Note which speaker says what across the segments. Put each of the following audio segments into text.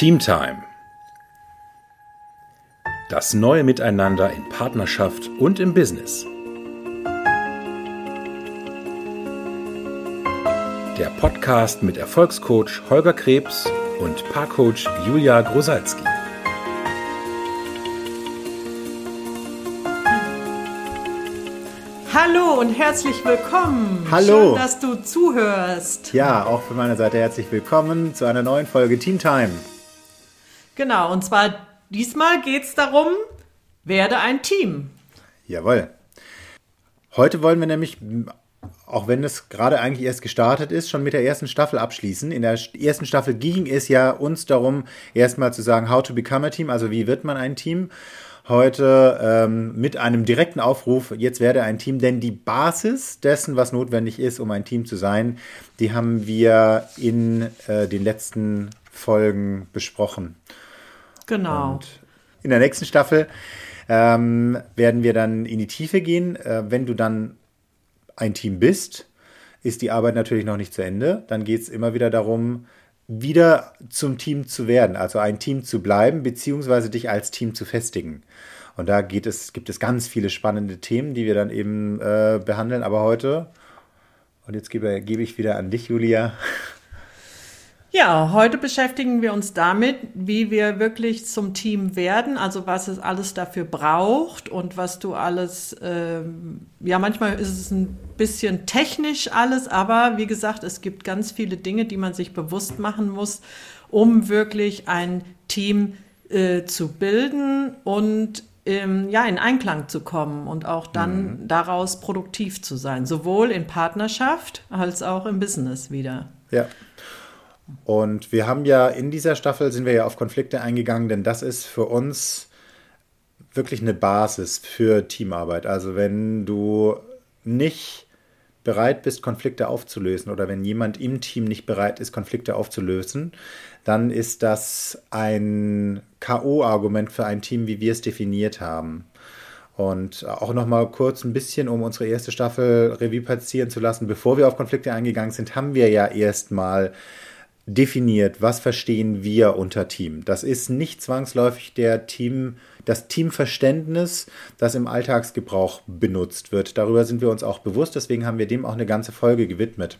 Speaker 1: Teamtime. Das neue Miteinander in Partnerschaft und im Business. Der Podcast mit Erfolgscoach Holger Krebs und Paarcoach Julia Grosalski.
Speaker 2: Hallo und herzlich willkommen.
Speaker 3: Hallo.
Speaker 2: Schön, dass du zuhörst.
Speaker 3: Ja, auch von meiner Seite herzlich willkommen zu einer neuen Folge Teamtime.
Speaker 2: Genau, und zwar diesmal geht es darum, werde ein Team.
Speaker 3: Jawohl. Heute wollen wir nämlich, auch wenn es gerade eigentlich erst gestartet ist, schon mit der ersten Staffel abschließen. In der ersten Staffel ging es ja uns darum, erstmal zu sagen, how to become a team, also wie wird man ein Team. Heute ähm, mit einem direkten Aufruf, jetzt werde ein Team, denn die Basis dessen, was notwendig ist, um ein Team zu sein, die haben wir in äh, den letzten Folgen besprochen.
Speaker 2: Genau.
Speaker 3: Und in der nächsten Staffel ähm, werden wir dann in die Tiefe gehen. Äh, wenn du dann ein Team bist, ist die Arbeit natürlich noch nicht zu Ende. Dann geht es immer wieder darum, wieder zum Team zu werden, also ein Team zu bleiben, beziehungsweise dich als Team zu festigen. Und da geht es, gibt es ganz viele spannende Themen, die wir dann eben äh, behandeln. Aber heute, und jetzt gebe, gebe ich wieder an dich, Julia.
Speaker 2: Ja, heute beschäftigen wir uns damit, wie wir wirklich zum Team werden, also was es alles dafür braucht und was du alles, ähm, ja, manchmal ist es ein bisschen technisch alles, aber wie gesagt, es gibt ganz viele Dinge, die man sich bewusst machen muss, um wirklich ein Team äh, zu bilden und ähm, ja, in Einklang zu kommen und auch dann mhm. daraus produktiv zu sein, sowohl in Partnerschaft als auch im Business wieder.
Speaker 3: Ja. Und wir haben ja in dieser Staffel sind wir ja auf Konflikte eingegangen, denn das ist für uns wirklich eine Basis für Teamarbeit. Also wenn du nicht bereit bist, Konflikte aufzulösen oder wenn jemand im Team nicht bereit ist, Konflikte aufzulösen, dann ist das ein KO-Argument für ein Team, wie wir es definiert haben. Und auch noch mal kurz ein bisschen, um unsere erste Staffel Revue passieren zu lassen, bevor wir auf Konflikte eingegangen sind, haben wir ja erstmal definiert, was verstehen wir unter Team. Das ist nicht zwangsläufig der Team, das Teamverständnis, das im Alltagsgebrauch benutzt wird. Darüber sind wir uns auch bewusst, deswegen haben wir dem auch eine ganze Folge gewidmet.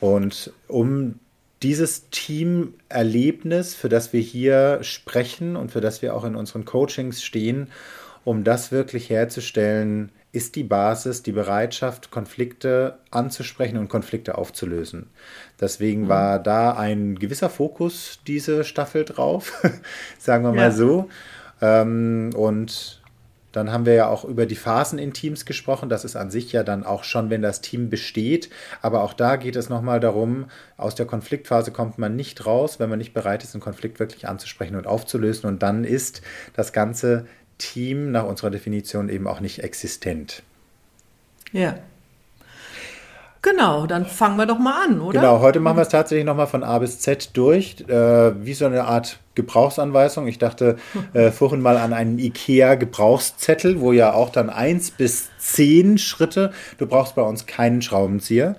Speaker 3: Und um dieses Teamerlebnis, für das wir hier sprechen und für das wir auch in unseren Coachings stehen, um das wirklich herzustellen, ist die Basis die Bereitschaft, Konflikte anzusprechen und Konflikte aufzulösen. Deswegen mhm. war da ein gewisser Fokus diese Staffel drauf, sagen wir mal ja. so. Ähm, und dann haben wir ja auch über die Phasen in Teams gesprochen. Das ist an sich ja dann auch schon, wenn das Team besteht. Aber auch da geht es nochmal darum, aus der Konfliktphase kommt man nicht raus, wenn man nicht bereit ist, einen Konflikt wirklich anzusprechen und aufzulösen. Und dann ist das Ganze Team nach unserer Definition eben auch nicht existent.
Speaker 2: Ja. Genau, dann fangen wir doch mal an, oder?
Speaker 3: Genau, heute machen wir es tatsächlich nochmal von A bis Z durch, äh, wie so eine Art Gebrauchsanweisung. Ich dachte äh, vorhin mal an einen IKEA-Gebrauchszettel, wo ja auch dann eins bis zehn Schritte, du brauchst bei uns keinen Schraubenzieher.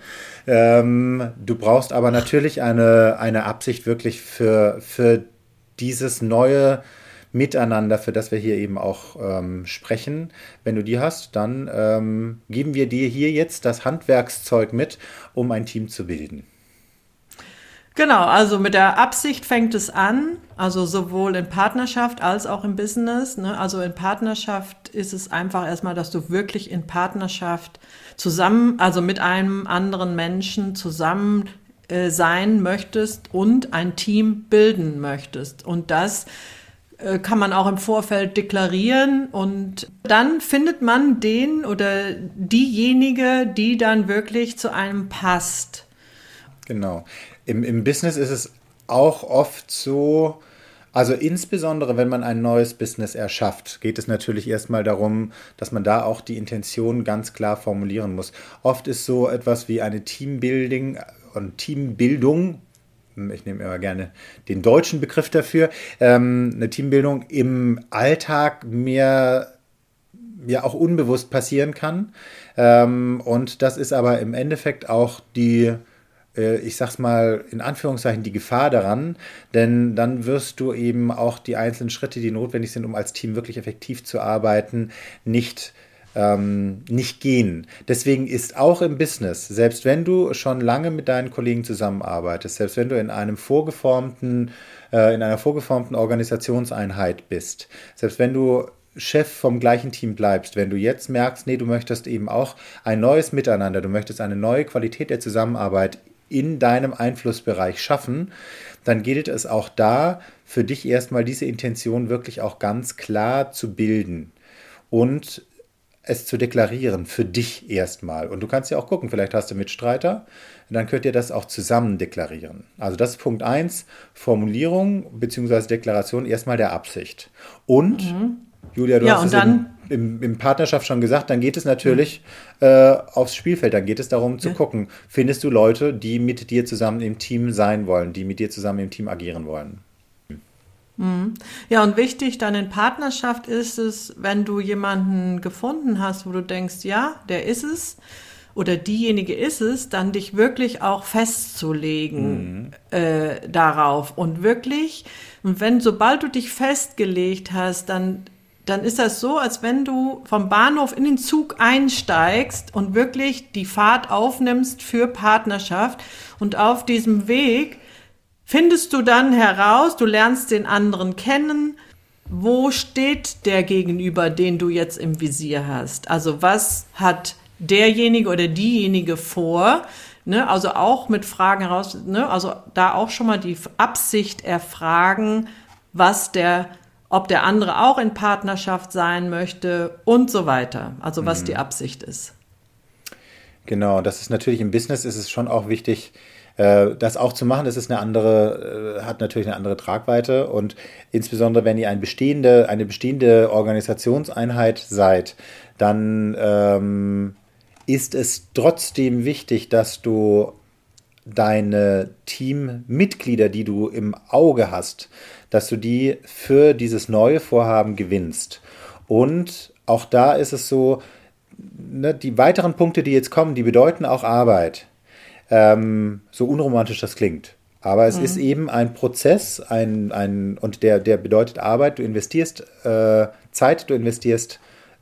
Speaker 3: Ähm, du brauchst aber natürlich eine, eine Absicht wirklich für, für dieses neue Miteinander, für das wir hier eben auch ähm, sprechen. Wenn du die hast, dann ähm, geben wir dir hier jetzt das Handwerkszeug mit, um ein Team zu bilden.
Speaker 2: Genau, also mit der Absicht fängt es an, also sowohl in Partnerschaft als auch im Business. Ne? Also in Partnerschaft ist es einfach erstmal, dass du wirklich in Partnerschaft zusammen, also mit einem anderen Menschen zusammen äh, sein möchtest und ein Team bilden möchtest. Und das kann man auch im Vorfeld deklarieren und dann findet man den oder diejenige, die dann wirklich zu einem passt.
Speaker 3: Genau. Im, im Business ist es auch oft so, also insbesondere wenn man ein neues Business erschafft, geht es natürlich erstmal darum, dass man da auch die Intention ganz klar formulieren muss. Oft ist so etwas wie eine Teambuilding und Teambildung ich nehme immer gerne den deutschen Begriff dafür, ähm, eine Teambildung im Alltag mehr ja auch unbewusst passieren kann. Ähm, und das ist aber im Endeffekt auch die äh, ich sag's mal in Anführungszeichen, die Gefahr daran, denn dann wirst du eben auch die einzelnen Schritte, die notwendig sind, um als Team wirklich effektiv zu arbeiten, nicht ähm, nicht gehen. Deswegen ist auch im Business, selbst wenn du schon lange mit deinen Kollegen zusammenarbeitest, selbst wenn du in einem vorgeformten, äh, in einer vorgeformten Organisationseinheit bist, selbst wenn du Chef vom gleichen Team bleibst, wenn du jetzt merkst, nee, du möchtest eben auch ein neues Miteinander, du möchtest eine neue Qualität der Zusammenarbeit in deinem Einflussbereich schaffen, dann gilt es auch da für dich erstmal diese Intention wirklich auch ganz klar zu bilden und es zu deklarieren, für dich erstmal. Und du kannst ja auch gucken, vielleicht hast du Mitstreiter, dann könnt ihr das auch zusammen deklarieren. Also das ist Punkt 1, Formulierung bzw. Deklaration erstmal der Absicht. Und, mhm. Julia, du
Speaker 2: ja,
Speaker 3: hast es
Speaker 2: dann,
Speaker 3: im, im, im, Partnerschaft schon gesagt, dann geht es natürlich mhm. äh, aufs Spielfeld, dann geht es darum zu ja. gucken, findest du Leute, die mit dir zusammen im Team sein wollen, die mit dir zusammen im Team agieren wollen.
Speaker 2: Mhm. Ja, und wichtig dann in Partnerschaft ist es, wenn du jemanden gefunden hast, wo du denkst, ja, der ist es oder diejenige ist es, dann dich wirklich auch festzulegen mhm. äh, darauf und wirklich, und wenn, sobald du dich festgelegt hast, dann dann ist das so, als wenn du vom Bahnhof in den Zug einsteigst und wirklich die Fahrt aufnimmst für Partnerschaft und auf diesem Weg findest du dann heraus, du lernst den anderen kennen, wo steht der Gegenüber, den du jetzt im Visier hast? Also was hat derjenige oder diejenige vor? Ne, also auch mit Fragen heraus, ne, also da auch schon mal die Absicht erfragen, was der, ob der andere auch in Partnerschaft sein möchte und so weiter. Also was mhm. die Absicht ist.
Speaker 3: Genau, das ist natürlich im Business ist es schon auch wichtig, äh, das auch zu machen, das ist eine andere, äh, hat natürlich eine andere Tragweite und insbesondere wenn ihr ein bestehende, eine bestehende Organisationseinheit seid, dann ähm, ist es trotzdem wichtig, dass du deine Teammitglieder, die du im Auge hast, dass du die für dieses neue Vorhaben gewinnst. Und auch da ist es so, ne, die weiteren Punkte, die jetzt kommen, die bedeuten auch Arbeit. Ähm, so unromantisch das klingt. Aber es mhm. ist eben ein Prozess, ein, ein, und der, der bedeutet Arbeit. Du investierst äh, Zeit, du investierst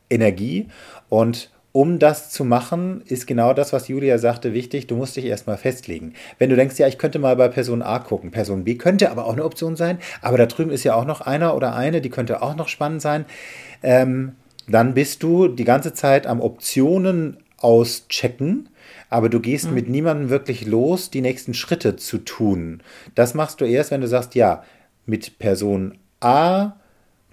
Speaker 3: Energie. Und um das zu machen, ist genau das, was Julia sagte, wichtig. Du musst dich erstmal festlegen. Wenn du denkst, ja, ich könnte mal bei Person A gucken, Person B könnte aber auch eine Option sein, aber da drüben ist ja auch noch einer oder eine, die könnte auch noch spannend sein, ähm, dann bist du die ganze Zeit am Optionen auschecken aber du gehst mhm. mit niemandem wirklich los, die nächsten Schritte zu tun. Das machst du erst, wenn du sagst, ja, mit Person A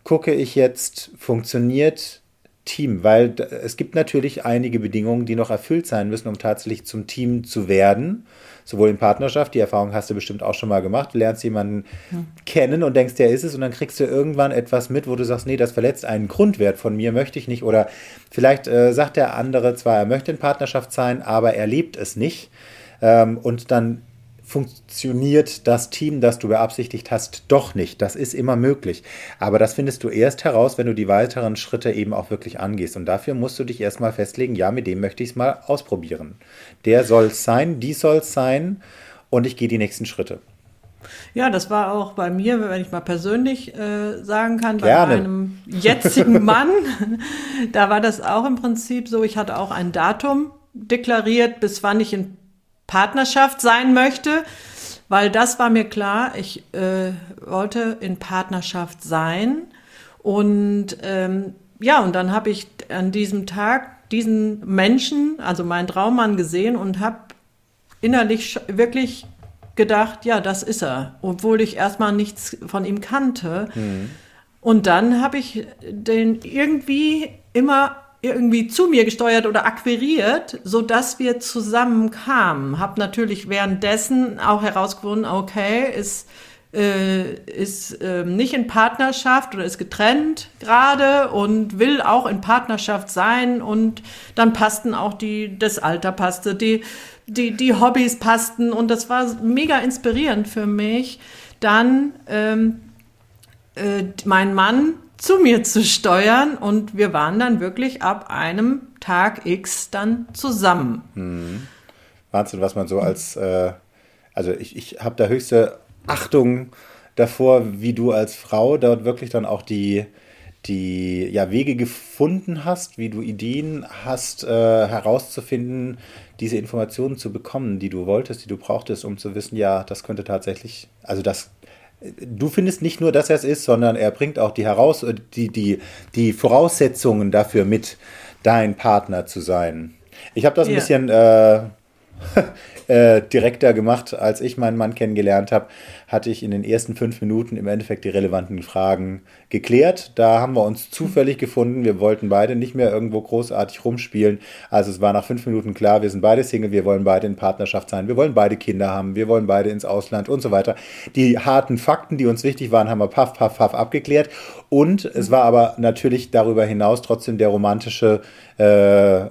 Speaker 3: gucke ich jetzt, funktioniert Team, weil es gibt natürlich einige Bedingungen, die noch erfüllt sein müssen, um tatsächlich zum Team zu werden. Sowohl in Partnerschaft, die Erfahrung hast du bestimmt auch schon mal gemacht, du lernst jemanden hm. kennen und denkst, der ist es und dann kriegst du irgendwann etwas mit, wo du sagst, nee, das verletzt einen Grundwert von mir, möchte ich nicht. Oder vielleicht äh, sagt der andere zwar, er möchte in Partnerschaft sein, aber er lebt es nicht. Ähm, und dann funktioniert das Team, das du beabsichtigt hast, doch nicht. Das ist immer möglich. Aber das findest du erst heraus, wenn du die weiteren Schritte eben auch wirklich angehst. Und dafür musst du dich erstmal festlegen, ja, mit dem möchte ich es mal ausprobieren. Der soll es sein, die soll es sein und ich gehe die nächsten Schritte.
Speaker 2: Ja, das war auch bei mir, wenn ich mal persönlich äh, sagen kann, bei
Speaker 3: Gerne.
Speaker 2: meinem jetzigen Mann. da war das auch im Prinzip so, ich hatte auch ein Datum deklariert, bis wann ich in Partnerschaft sein möchte, weil das war mir klar, ich äh, wollte in Partnerschaft sein. Und ähm, ja, und dann habe ich an diesem Tag diesen Menschen, also meinen Traummann gesehen und habe innerlich wirklich gedacht, ja, das ist er, obwohl ich erstmal nichts von ihm kannte. Mhm. Und dann habe ich den irgendwie immer irgendwie zu mir gesteuert oder akquiriert, so dass wir zusammen kamen. Hab natürlich währenddessen auch herausgefunden, okay, ist äh, ist äh, nicht in Partnerschaft oder ist getrennt gerade und will auch in Partnerschaft sein und dann passten auch die das Alter passte, die die die Hobbys passten und das war mega inspirierend für mich. Dann ähm, äh, mein Mann zu mir zu steuern und wir waren dann wirklich ab einem Tag X dann zusammen.
Speaker 3: Hm. Wahnsinn, was man so als, äh, also ich, ich habe da höchste Achtung davor, wie du als Frau dort wirklich dann auch die, die ja, Wege gefunden hast, wie du Ideen hast, äh, herauszufinden, diese Informationen zu bekommen, die du wolltest, die du brauchtest, um zu wissen, ja, das könnte tatsächlich, also das, du findest nicht nur, dass er es ist, sondern er bringt auch die, heraus, die, die, die Voraussetzungen dafür mit, dein Partner zu sein. Ich habe das ein ja. bisschen äh, äh, direkter gemacht, als ich meinen Mann kennengelernt habe, hatte ich in den ersten fünf Minuten im Endeffekt die relevanten Fragen geklärt. Da haben wir uns zufällig gefunden. Wir wollten beide nicht mehr irgendwo großartig rumspielen. Also es war nach fünf Minuten klar, wir sind beide Single, wir wollen beide in Partnerschaft sein, wir wollen beide Kinder haben, wir wollen beide ins Ausland und so weiter. Die harten Fakten, die uns wichtig waren, haben wir paff, paff, paff abgeklärt. Und es war aber natürlich darüber hinaus trotzdem der romantische äh,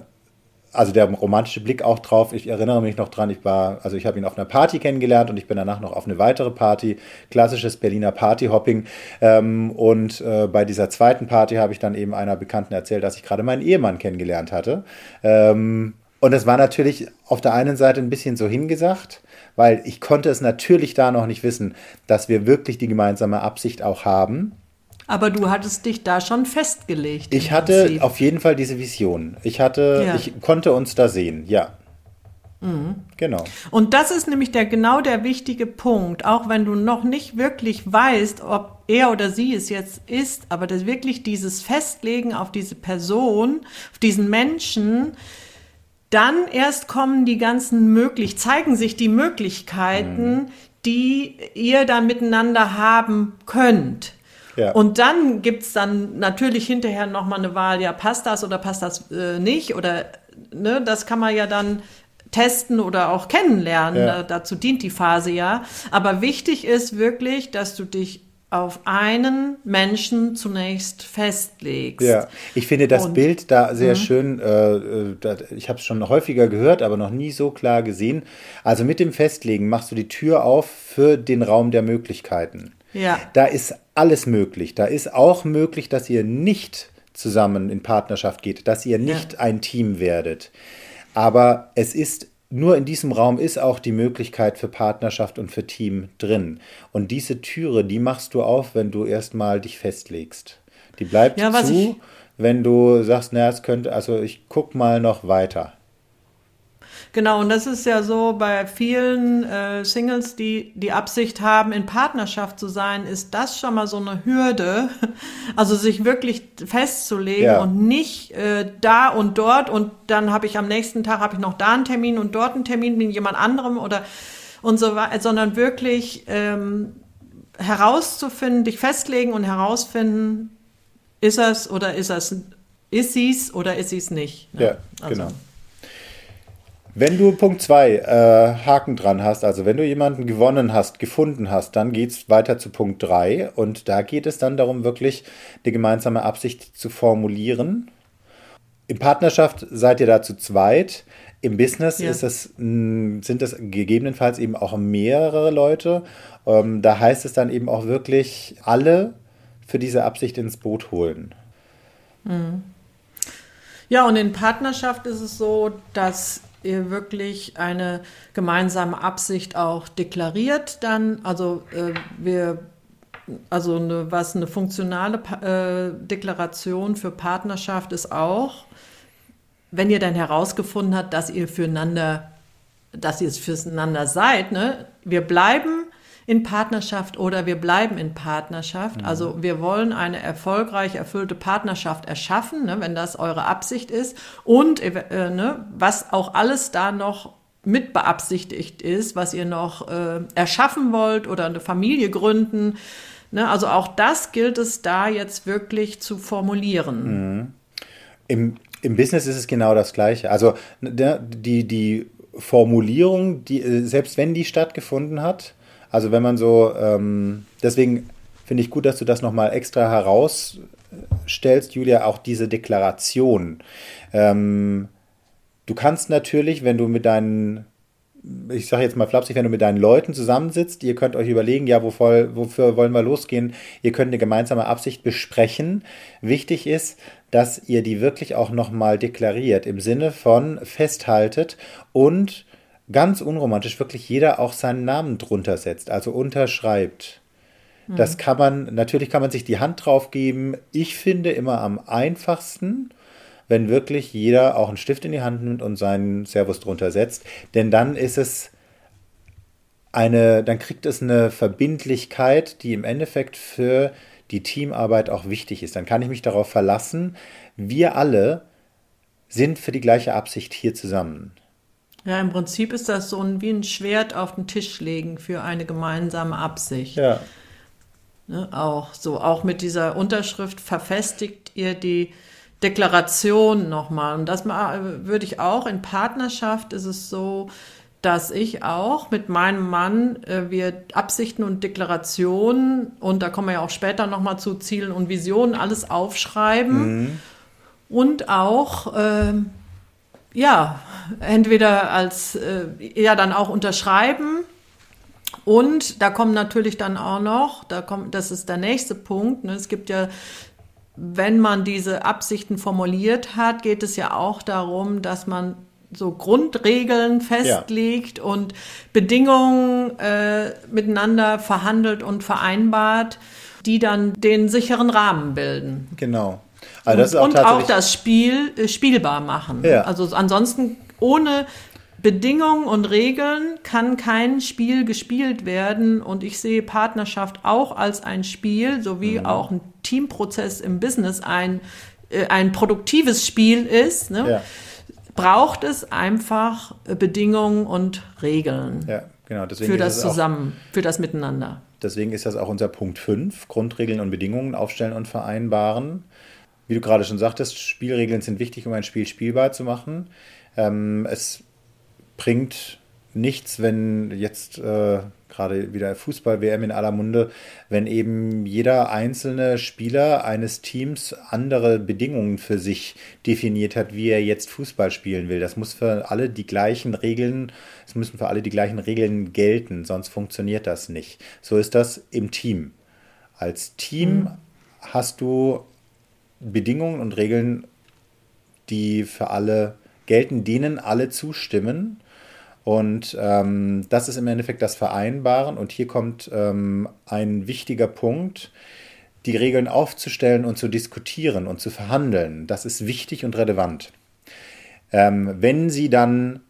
Speaker 3: also der romantische Blick auch drauf. Ich erinnere mich noch dran, ich war, also ich habe ihn auf einer Party kennengelernt und ich bin danach noch auf eine weitere Party, klassisches Berliner Partyhopping. Ähm, und äh, bei dieser zweiten Party habe ich dann eben einer Bekannten erzählt, dass ich gerade meinen Ehemann kennengelernt hatte. Ähm, und das war natürlich auf der einen Seite ein bisschen so hingesagt, weil ich konnte es natürlich da noch nicht wissen, dass wir wirklich die gemeinsame Absicht auch haben.
Speaker 2: Aber du hattest dich da schon festgelegt.
Speaker 3: Ich hatte Prinzip. auf jeden Fall diese Vision. Ich hatte, ja. ich konnte uns da sehen, ja.
Speaker 2: Mhm. Genau. Und das ist nämlich der genau der wichtige Punkt, auch wenn du noch nicht wirklich weißt, ob er oder sie es jetzt ist, aber das wirklich dieses Festlegen auf diese Person, auf diesen Menschen, dann erst kommen die ganzen möglich, zeigen sich die Möglichkeiten, mhm. die ihr dann miteinander haben könnt. Ja. Und dann gibt's dann natürlich hinterher nochmal eine Wahl, ja, passt das oder passt das äh, nicht? Oder ne, das kann man ja dann testen oder auch kennenlernen. Ja. dazu dient die Phase ja. Aber wichtig ist wirklich, dass du dich auf einen Menschen zunächst festlegst.
Speaker 3: Ja, ich finde das und, Bild da sehr mh. schön. Äh, äh ich habe es schon häufiger gehört, aber noch nie so klar gesehen. Also mit dem Festlegen machst du die Tür auf für den Raum der Möglichkeiten. Ja. Da ist alles möglich. Da ist auch möglich, dass ihr nicht zusammen in Partnerschaft geht, dass ihr nicht ja. ein Team werdet. Aber es ist nur in diesem Raum ist auch die Möglichkeit für Partnerschaft und für Team drin. Und diese Türe, die machst du auf, wenn du erstmal dich festlegst. Die bleibt ja, zu, wenn du sagst, na, es könnte, also ich guck mal noch weiter.
Speaker 2: Genau, und das ist ja so bei vielen äh, Singles, die die Absicht haben, in Partnerschaft zu sein, ist das schon mal so eine Hürde. Also sich wirklich festzulegen ja. und nicht äh, da und dort und dann habe ich am nächsten Tag habe ich noch da einen Termin und dort einen Termin mit jemand anderem oder und so weiter, sondern wirklich ähm, herauszufinden, dich festlegen und herausfinden, ist es oder ist es, ist sie es oder ist sie es nicht.
Speaker 3: Ne? Ja, also. genau. Wenn du Punkt 2 äh, Haken dran hast, also wenn du jemanden gewonnen hast, gefunden hast, dann geht es weiter zu Punkt 3 und da geht es dann darum, wirklich die gemeinsame Absicht zu formulieren. In Partnerschaft seid ihr da zu zweit. Im Business ja. ist es, sind es gegebenenfalls eben auch mehrere Leute. Ähm, da heißt es dann eben auch wirklich alle für diese Absicht ins Boot holen.
Speaker 2: Mhm. Ja, und in Partnerschaft ist es so, dass ihr wirklich eine gemeinsame Absicht auch deklariert dann. Also äh, wir also eine, was eine funktionale äh, Deklaration für Partnerschaft ist auch, wenn ihr dann herausgefunden habt, dass ihr füreinander, dass ihr es füreinander seid, ne? Wir bleiben in Partnerschaft oder wir bleiben in Partnerschaft. Mhm. Also wir wollen eine erfolgreich erfüllte Partnerschaft erschaffen, ne, wenn das eure Absicht ist. Und äh, ne, was auch alles da noch mit beabsichtigt ist, was ihr noch äh, erschaffen wollt oder eine Familie gründen. Ne, also auch das gilt es da jetzt wirklich zu formulieren.
Speaker 3: Mhm. Im, Im Business ist es genau das Gleiche. Also ne, die, die Formulierung, die, äh, selbst wenn die stattgefunden hat, also wenn man so, ähm, deswegen finde ich gut, dass du das nochmal extra herausstellst, Julia, auch diese Deklaration. Ähm, du kannst natürlich, wenn du mit deinen ich sage jetzt mal flapsig, wenn du mit deinen Leuten zusammensitzt, ihr könnt euch überlegen, ja, wofür, wofür wollen wir losgehen? Ihr könnt eine gemeinsame Absicht besprechen. Wichtig ist, dass ihr die wirklich auch nochmal deklariert, im Sinne von festhaltet und ganz unromantisch wirklich jeder auch seinen Namen drunter setzt, also unterschreibt. Das kann man, natürlich kann man sich die Hand drauf geben. Ich finde immer am einfachsten, wenn wirklich jeder auch einen Stift in die Hand nimmt und seinen Servus drunter setzt. Denn dann ist es eine, dann kriegt es eine Verbindlichkeit, die im Endeffekt für die Teamarbeit auch wichtig ist. Dann kann ich mich darauf verlassen, wir alle sind für die gleiche Absicht hier zusammen.
Speaker 2: Ja, im Prinzip ist das so ein, wie ein Schwert auf den Tisch legen für eine gemeinsame Absicht.
Speaker 3: Ja.
Speaker 2: Ne, auch so, auch mit dieser Unterschrift verfestigt ihr die Deklaration nochmal. Und das würde ich auch in Partnerschaft ist es so, dass ich auch mit meinem Mann äh, wir Absichten und Deklarationen und da kommen wir ja auch später nochmal zu Zielen und Visionen alles aufschreiben und auch ähm, ja entweder als äh, ja dann auch unterschreiben und da kommen natürlich dann auch noch, da kommt, das ist der nächste Punkt. Ne? Es gibt ja, wenn man diese Absichten formuliert hat, geht es ja auch darum, dass man so Grundregeln festlegt und Bedingungen äh, miteinander verhandelt und vereinbart, die dann den sicheren Rahmen bilden.
Speaker 3: Genau. Also das ist auch
Speaker 2: und auch das Spiel äh, spielbar machen.
Speaker 3: Ja.
Speaker 2: Also ansonsten ohne Bedingungen und Regeln kann kein Spiel gespielt werden. Und ich sehe Partnerschaft auch als ein Spiel, sowie
Speaker 3: Mhm.
Speaker 2: auch ein Teamprozess im Business ein, äh, ein produktives Spiel ist. Ne?
Speaker 3: ja,
Speaker 2: Braucht es einfach Bedingungen und Regeln
Speaker 3: ja, genau. Deswegen
Speaker 2: für das
Speaker 3: auch,
Speaker 2: Zusammen, für das Miteinander.
Speaker 3: Deswegen ist das auch unser Punkt 5, Grundregeln und Bedingungen aufstellen und vereinbaren. Wie du gerade schon sagtest, Spielregeln sind wichtig, um ein Spiel spielbar zu machen. Ähm, es bringt nichts, wenn jetzt äh, gerade wieder Fußball-WM in aller Munde, wenn eben jeder einzelne Spieler eines Teams andere Bedingungen für sich definiert hat, wie er jetzt Fußball spielen will. Das muss für alle die gleichen Regeln, es müssen für alle die gleichen Regeln gelten, sonst funktioniert das nicht. So ist das im Team. Als Team hast du Bedingungen und Regeln, die für alle gelten, denen alle zustimmen. Und ähm, das ist im Endeffekt das Vereinbaren. Und hier kommt ähm, ein wichtiger Punkt, die Regeln aufzustellen und zu diskutieren und zu verhandeln. Das ist wichtig und relevant. Ähm, wenn sie dann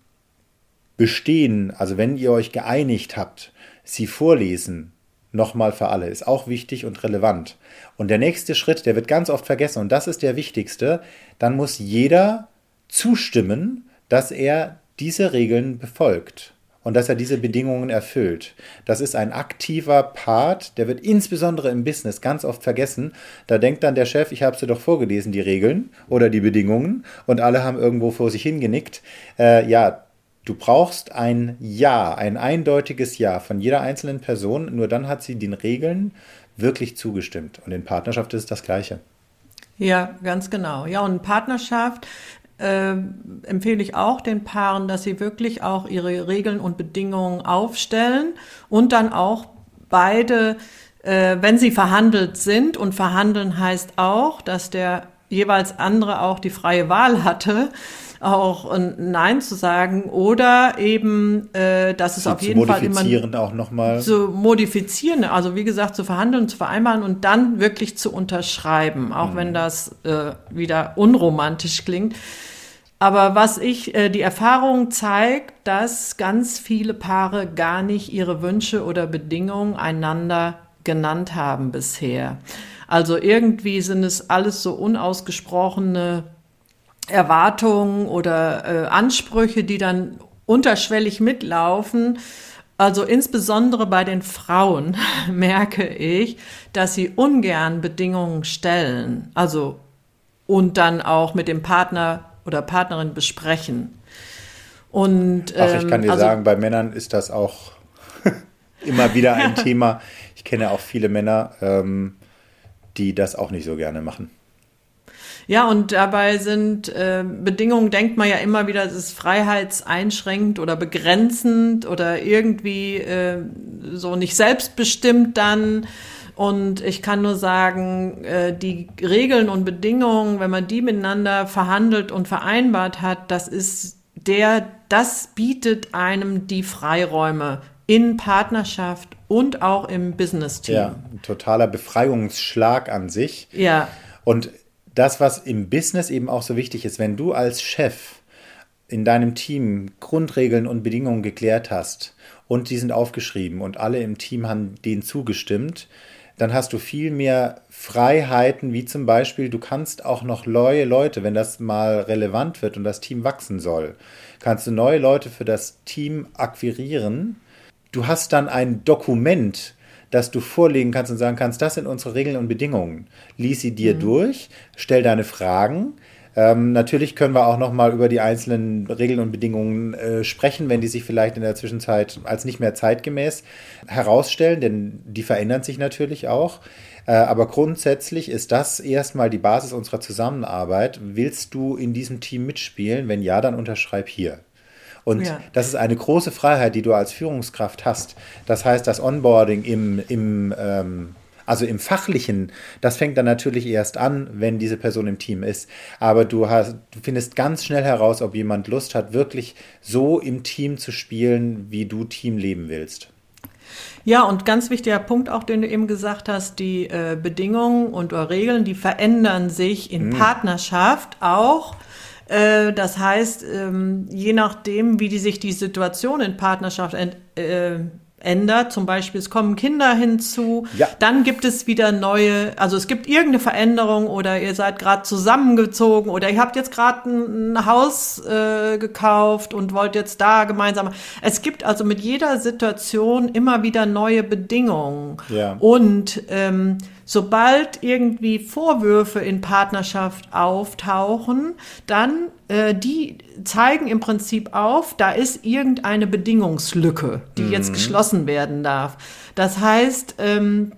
Speaker 3: bestehen, also wenn ihr euch geeinigt habt, sie vorlesen, nochmal für alle, ist auch wichtig und relevant. Und der nächste Schritt, der wird ganz oft vergessen, und das ist der wichtigste, dann muss jeder zustimmen, dass er diese Regeln befolgt und dass er diese Bedingungen erfüllt. Das ist ein aktiver Part, der wird insbesondere im Business ganz oft vergessen. Da denkt dann der Chef, ich habe sie doch vorgelesen, die Regeln oder die Bedingungen, und alle haben irgendwo vor sich hingenickt. Äh, ja, du brauchst ein Ja, ein eindeutiges Ja von jeder einzelnen Person, nur dann hat sie den Regeln wirklich zugestimmt. Und in Partnerschaft ist es das Gleiche.
Speaker 2: Ja, ganz genau. Ja, und Partnerschaft äh, empfehle ich auch den Paaren, dass sie wirklich auch ihre Regeln und Bedingungen aufstellen und dann auch beide, äh, wenn sie verhandelt sind, und verhandeln heißt auch, dass der jeweils andere auch die freie Wahl hatte, auch ein Nein zu sagen oder eben, äh, dass es auf jeden Fall immer
Speaker 3: modifizieren auch nochmal.
Speaker 2: zu modifizieren, also wie gesagt, zu verhandeln, zu vereinbaren und dann wirklich zu unterschreiben, auch wenn das äh, wieder unromantisch klingt. Aber was ich, äh, die Erfahrung zeigt, dass ganz viele Paare gar nicht ihre Wünsche oder Bedingungen einander genannt haben bisher. Also irgendwie sind es alles so unausgesprochene Erwartungen oder äh, Ansprüche, die dann unterschwellig mitlaufen. Also insbesondere bei den Frauen merke ich, dass sie ungern Bedingungen stellen. Also und dann auch mit dem Partner oder Partnerin besprechen. Und
Speaker 3: Ach, ich kann dir
Speaker 2: ähm, also,
Speaker 3: sagen, bei Männern ist das auch immer wieder ein Thema. Ich kenne auch viele Männer, ähm, die das auch nicht so gerne machen.
Speaker 2: Ja, und dabei sind äh, Bedingungen, denkt man ja immer wieder, es ist freiheitseinschränkend oder begrenzend oder irgendwie äh, so nicht selbstbestimmt dann. Und ich kann nur sagen, äh, die Regeln und Bedingungen, wenn man die miteinander verhandelt und vereinbart hat, das ist der, das bietet einem die Freiräume in Partnerschaft und auch im Business-Team.
Speaker 3: Ja, ein totaler Befreiungsschlag an sich.
Speaker 2: Ja.
Speaker 3: Und das, was im Business eben auch so wichtig ist, wenn du als Chef in deinem Team Grundregeln und Bedingungen geklärt hast und die sind aufgeschrieben und alle im Team haben denen zugestimmt, dann hast du viel mehr Freiheiten, wie zum Beispiel, du kannst auch noch neue Leute, wenn das mal relevant wird und das Team wachsen soll, kannst du neue Leute für das Team akquirieren. Du hast dann ein Dokument, das du vorlegen kannst und sagen kannst, das sind unsere Regeln und Bedingungen. Lies sie dir mhm. durch, stell deine Fragen. Ähm, natürlich können wir auch noch mal über die einzelnen Regeln und Bedingungen äh, sprechen, wenn die sich vielleicht in der Zwischenzeit als nicht mehr zeitgemäß herausstellen, denn die verändern sich natürlich auch. Äh, aber grundsätzlich ist das erstmal die Basis unserer Zusammenarbeit. Willst du in diesem Team mitspielen? Wenn ja, dann unterschreib hier. Und ja. das ist eine große Freiheit, die du als Führungskraft hast. Das heißt, das Onboarding im, im ähm, also im Fachlichen, das fängt dann natürlich erst an, wenn diese Person im Team ist. Aber du, hast, du findest ganz schnell heraus, ob jemand Lust hat, wirklich so im Team zu spielen, wie du Team leben willst.
Speaker 2: Ja, und ganz wichtiger Punkt auch, den du eben gesagt hast, die äh, Bedingungen und Regeln, die verändern sich in mhm. Partnerschaft auch. Äh, das heißt, ähm, je nachdem, wie die sich die Situation in Partnerschaft ent, äh, ändert, zum Beispiel es kommen Kinder hinzu, ja. dann gibt es wieder neue, also es gibt irgendeine Veränderung oder ihr seid gerade zusammengezogen oder ihr habt jetzt gerade ein, ein, Haus äh, gekauft und wollt jetzt da gemeinsam. Es gibt also mit jeder Situation immer wieder neue Bedingungen ja. und ähm, sobald irgendwie Vorwürfe in Partnerschaft auftauchen, dann äh, die zeigen im Prinzip auf, da ist irgendeine Bedingungslücke, die mhm. jetzt geschlossen werden darf. Das heißt, ähm,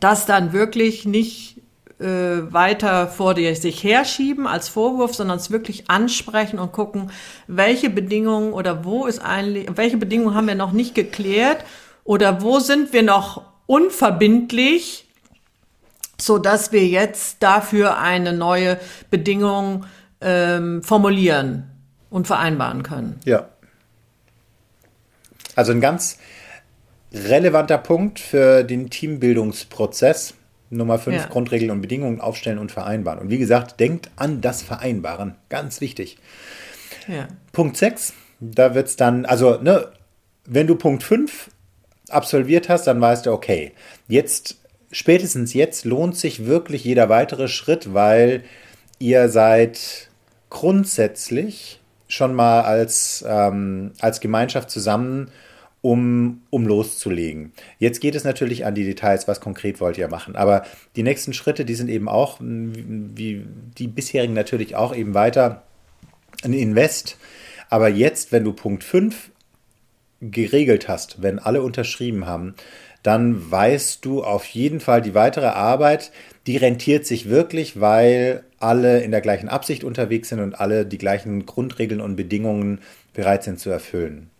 Speaker 2: dass dann wirklich nicht äh, weiter vor dir sich herschieben als Vorwurf, sondern es wirklich ansprechen und gucken, welche Bedingungen oder wo ist eigentlich, welche Bedingungen haben wir noch nicht geklärt oder wo sind wir noch unverbindlich so dass wir jetzt dafür eine neue Bedingung ähm, formulieren und vereinbaren können.
Speaker 3: Ja. Also ein ganz relevanter Punkt für den Teambildungsprozess. Nummer 5, ja. Grundregeln und Bedingungen aufstellen und vereinbaren. Und wie gesagt, denkt an das Vereinbaren. Ganz wichtig. Ja. Punkt 6, da wird es dann, also, ne, wenn du Punkt 5 absolviert hast, dann weißt du, okay, jetzt spätestens jetzt lohnt sich wirklich jeder weitere Schritt, weil ihr seid grundsätzlich schon mal als, ähm, als Gemeinschaft zusammen, um, um loszulegen. Jetzt geht es natürlich an die Details, was konkret wollt ihr machen. Aber die nächsten Schritte, die sind eben auch, wie die bisherigen natürlich auch eben weiter ein Invest. Aber jetzt, wenn du Punkt 5 geregelt hast, wenn alle unterschrieben haben, dann weißt du auf jeden Fall, die weitere Arbeit, die rentiert sich wirklich, weil alle in der gleichen Absicht unterwegs sind und alle die gleichen Grundregeln und Bedingungen bereit sind zu erfüllen.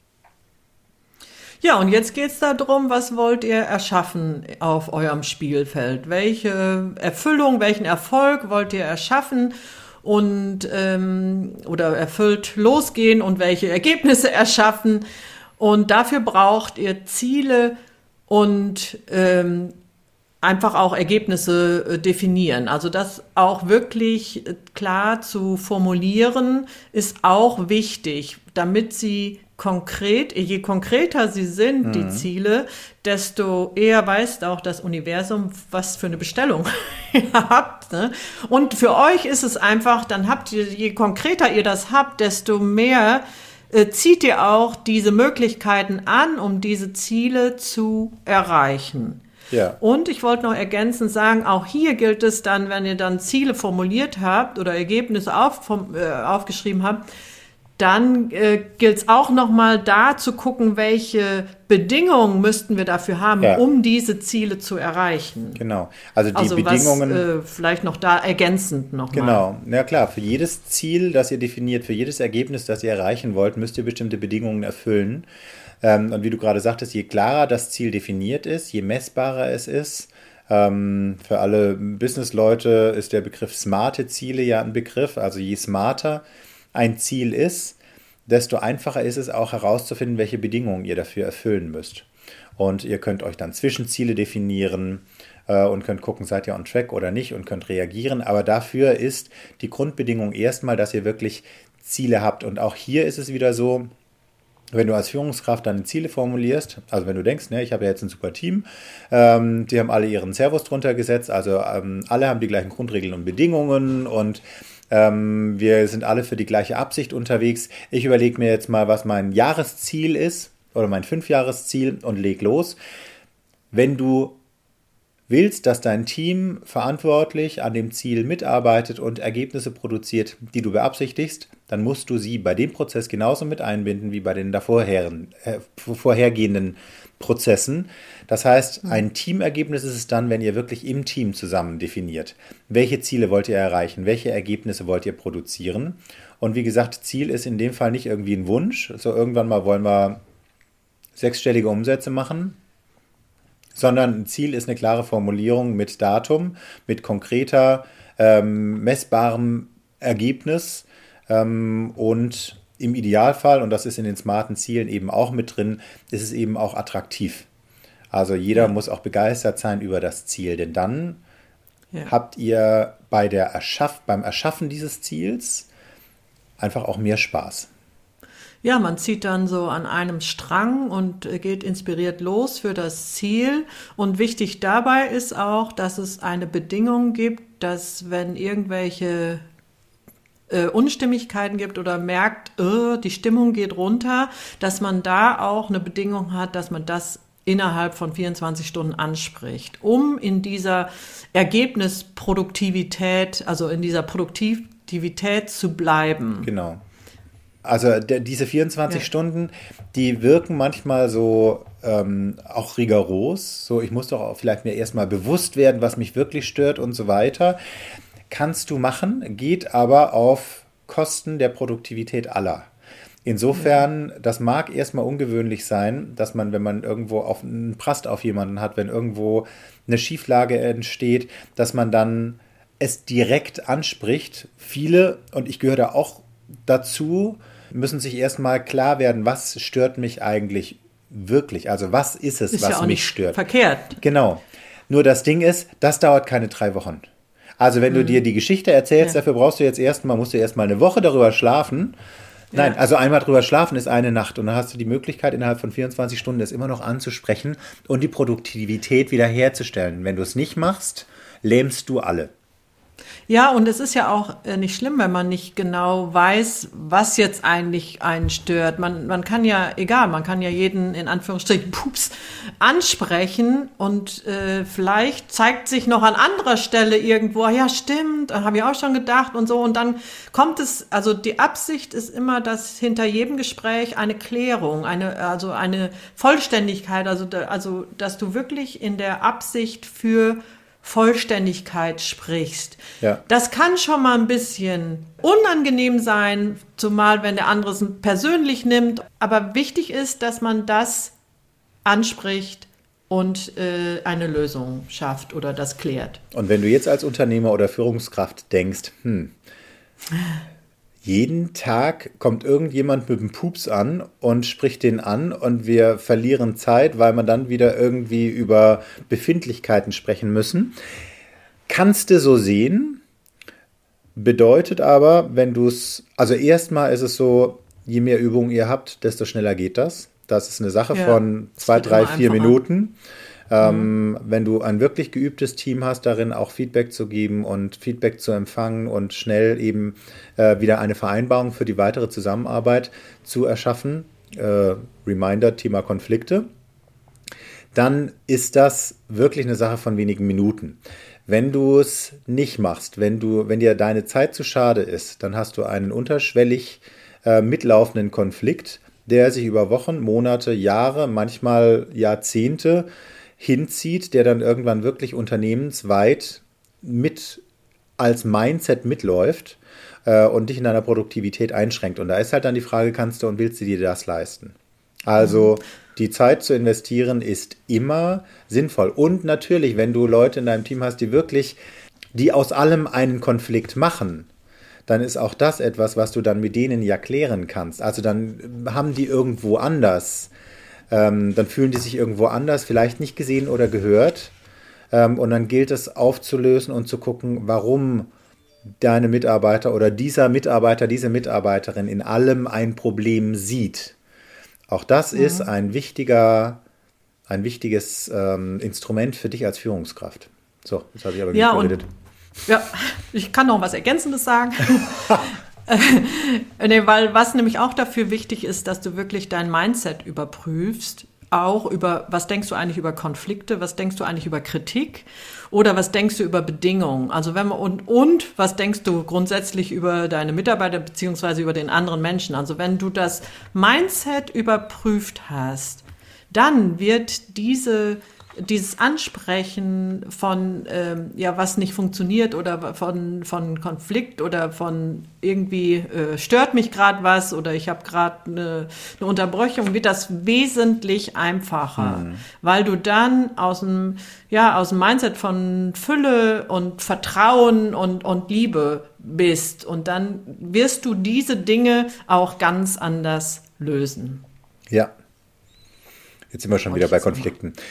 Speaker 2: Ja, und jetzt geht es darum, was wollt ihr erschaffen auf eurem Spielfeld? Welche Erfüllung, welchen Erfolg wollt ihr erschaffen? und ähm, oder erfüllt losgehen und welche Ergebnisse erschaffen. Und dafür braucht ihr Ziele, und ähm, einfach auch Ergebnisse äh, definieren. Also das auch wirklich äh, klar zu formulieren, ist auch wichtig, damit sie konkret, je konkreter sie sind, mhm. die Ziele, desto eher weiß auch das Universum, was für eine Bestellung ihr habt. Ne? Und für euch ist es einfach, dann habt ihr, je konkreter ihr das habt, desto mehr äh, zieht ihr auch diese Möglichkeiten an, um diese Ziele zu erreichen. Ja. Und ich wollte noch ergänzend sagen, auch hier gilt es dann, wenn ihr dann Ziele formuliert habt oder Ergebnisse auf, vom, äh, aufgeschrieben habt, dann äh, gilt es auch nochmal da zu gucken, welche Bedingungen müssten wir dafür haben, ja. um diese Ziele zu erreichen.
Speaker 3: Genau. Also die also Bedingungen. Was,
Speaker 2: äh, vielleicht noch da ergänzend nochmal.
Speaker 3: Genau. Ja klar, für jedes Ziel, das ihr definiert, für jedes Ergebnis, das ihr erreichen wollt, müsst ihr bestimmte Bedingungen erfüllen. Ähm, und wie du gerade sagtest, je klarer das Ziel definiert ist, je messbarer es ist, ähm, für alle Businessleute ist der Begriff smarte Ziele ja ein Begriff. Also je smarter ein Ziel ist, desto einfacher ist es auch herauszufinden, welche Bedingungen ihr dafür erfüllen müsst. Und ihr könnt euch dann Zwischenziele definieren äh, und könnt gucken, seid ihr on track oder nicht und könnt reagieren. Aber dafür ist die Grundbedingung erstmal, dass ihr wirklich Ziele habt. Und auch hier ist es wieder so, wenn du als Führungskraft deine Ziele formulierst, also wenn du denkst, ne, ich habe ja jetzt ein super Team, ähm, die haben alle ihren Servus drunter gesetzt, also ähm, alle haben die gleichen Grundregeln und Bedingungen und ähm, wir sind alle für die gleiche Absicht unterwegs. Ich überlege mir jetzt mal, was mein Jahresziel ist oder mein Fünfjahresziel und leg los. Wenn du willst, dass dein Team verantwortlich an dem Ziel mitarbeitet und Ergebnisse produziert, die du beabsichtigst, dann musst du sie bei dem Prozess genauso mit einbinden wie bei den davorherigen, äh, vorhergehenden Prozessen. Das heißt, ein Teamergebnis ist es dann, wenn ihr wirklich im Team zusammen definiert. Welche Ziele wollt ihr erreichen? Welche Ergebnisse wollt ihr produzieren? Und wie gesagt, Ziel ist in dem Fall nicht irgendwie ein Wunsch. So irgendwann mal wollen wir sechsstellige Umsätze machen, sondern ein Ziel ist eine klare Formulierung mit Datum, mit konkreter, ähm, messbarem Ergebnis ähm, und im Idealfall, und das ist in den smarten Zielen eben auch mit drin, ist es eben auch attraktiv. Also jeder ja. muss auch begeistert sein über das Ziel, denn dann ja. habt ihr bei der Erschaff beim Erschaffen dieses Ziels einfach auch mehr Spaß.
Speaker 2: Ja, man zieht dann so an einem Strang und geht inspiriert los für das Ziel. Und wichtig dabei ist auch, dass es eine Bedingung gibt, dass wenn irgendwelche äh, Unstimmigkeiten gibt oder merkt, äh, die Stimmung geht runter, dass man da auch eine Bedingung hat, dass man das innerhalb von 24 Stunden anspricht, um in dieser Ergebnisproduktivität, also in dieser Produktivität zu bleiben.
Speaker 3: Genau. Also der, diese 24 ja. Stunden, die wirken manchmal so ähm, auch rigoros. So, ich muss doch auch vielleicht mir erstmal bewusst werden, was mich wirklich stört und so weiter. Kannst du machen, geht aber auf Kosten der Produktivität aller. Insofern, das mag erstmal ungewöhnlich sein, dass man, wenn man irgendwo auf einen Prast auf jemanden hat, wenn irgendwo eine Schieflage entsteht, dass man dann es direkt anspricht. Viele, und ich gehöre da auch dazu, müssen sich erstmal klar werden, was stört mich eigentlich wirklich? Also was ist es,
Speaker 2: ist
Speaker 3: was
Speaker 2: ja
Speaker 3: mich stört?
Speaker 2: Verkehrt.
Speaker 3: Genau. Nur das Ding ist, das dauert keine drei Wochen. Also wenn mhm. du dir die Geschichte erzählst, ja. dafür brauchst du jetzt erstmal, musst du erstmal eine Woche darüber schlafen. Nein, ja. also einmal drüber schlafen ist eine Nacht und dann hast du die Möglichkeit, innerhalb von 24 Stunden es immer noch anzusprechen und die Produktivität wiederherzustellen. Wenn du es nicht machst, lähmst du alle.
Speaker 2: Ja, und es ist ja auch äh, nicht schlimm, wenn man nicht genau weiß, was jetzt eigentlich einen stört. Man, man kann ja, egal, man kann ja jeden in Anführungsstrichen Pups ansprechen und äh, vielleicht zeigt sich noch an anderer Stelle irgendwo, ja stimmt, habe ich auch schon gedacht und so. Und dann kommt es, also die Absicht ist immer, dass hinter jedem Gespräch eine Klärung, eine, also eine Vollständigkeit, also, also dass du wirklich in der Absicht für Vollständigkeit sprichst. Ja. Das kann schon mal ein bisschen unangenehm sein, zumal wenn der andere es persönlich nimmt. Aber wichtig ist, dass man das anspricht und äh, eine Lösung schafft oder das klärt.
Speaker 3: Und wenn du jetzt als Unternehmer oder Führungskraft denkst, hm, jeden Tag kommt irgendjemand mit dem Pups an und spricht den an und wir verlieren Zeit, weil wir dann wieder irgendwie über Befindlichkeiten sprechen müssen. Kannst du so sehen, bedeutet aber, wenn du es, also erstmal ist es so, je mehr Übung ihr habt, desto schneller geht das. Das ist eine Sache ja, von zwei, drei, vier Minuten. Ähm, mhm. Wenn du ein wirklich geübtes Team hast, darin auch Feedback zu geben und Feedback zu empfangen und schnell eben äh, wieder eine Vereinbarung für die weitere Zusammenarbeit zu erschaffen, äh, Reminder, Thema Konflikte, dann ist das wirklich eine Sache von wenigen Minuten. Wenn du es nicht machst, wenn du, wenn dir deine Zeit zu schade ist, dann hast du einen unterschwellig äh, mitlaufenden Konflikt, der sich über Wochen, Monate, Jahre, manchmal Jahrzehnte hinzieht, der dann irgendwann wirklich unternehmensweit mit als Mindset mitläuft äh, und dich in deiner Produktivität einschränkt. Und da ist halt dann die Frage, kannst du und willst du dir das leisten? Also mhm. die Zeit zu investieren ist immer sinnvoll. Und natürlich, wenn du Leute in deinem Team hast, die wirklich, die aus allem einen Konflikt machen, dann ist auch das etwas, was du dann mit denen ja klären kannst. Also dann haben die irgendwo anders, ähm, dann fühlen die sich irgendwo anders, vielleicht nicht gesehen oder gehört. Ähm, und dann gilt es aufzulösen und zu gucken, warum deine Mitarbeiter oder dieser Mitarbeiter, diese Mitarbeiterin in allem ein Problem sieht. Auch das mhm. ist ein wichtiger, ein wichtiges ähm, Instrument für dich als Führungskraft. So, jetzt habe ich aber
Speaker 2: ja, und, ja, ich kann noch was Ergänzendes sagen. äh, nee, weil was nämlich auch dafür wichtig ist, dass du wirklich dein Mindset überprüfst auch über, was denkst du eigentlich über Konflikte, was denkst du eigentlich über Kritik oder was denkst du über Bedingungen? Also wenn man, und, und was denkst du grundsätzlich über deine Mitarbeiter beziehungsweise über den anderen Menschen? Also wenn du das Mindset überprüft hast, dann wird diese dieses Ansprechen von, ähm, ja, was nicht funktioniert oder von, von Konflikt oder von irgendwie äh, stört mich gerade was oder ich habe gerade eine, eine Unterbrechung, wird das wesentlich einfacher, mhm. weil du dann aus dem, ja, aus dem Mindset von Fülle und Vertrauen und, und Liebe bist und dann wirst du diese Dinge auch ganz anders lösen.
Speaker 3: Ja. Jetzt sind wir schon wieder bei Konflikten. Mal.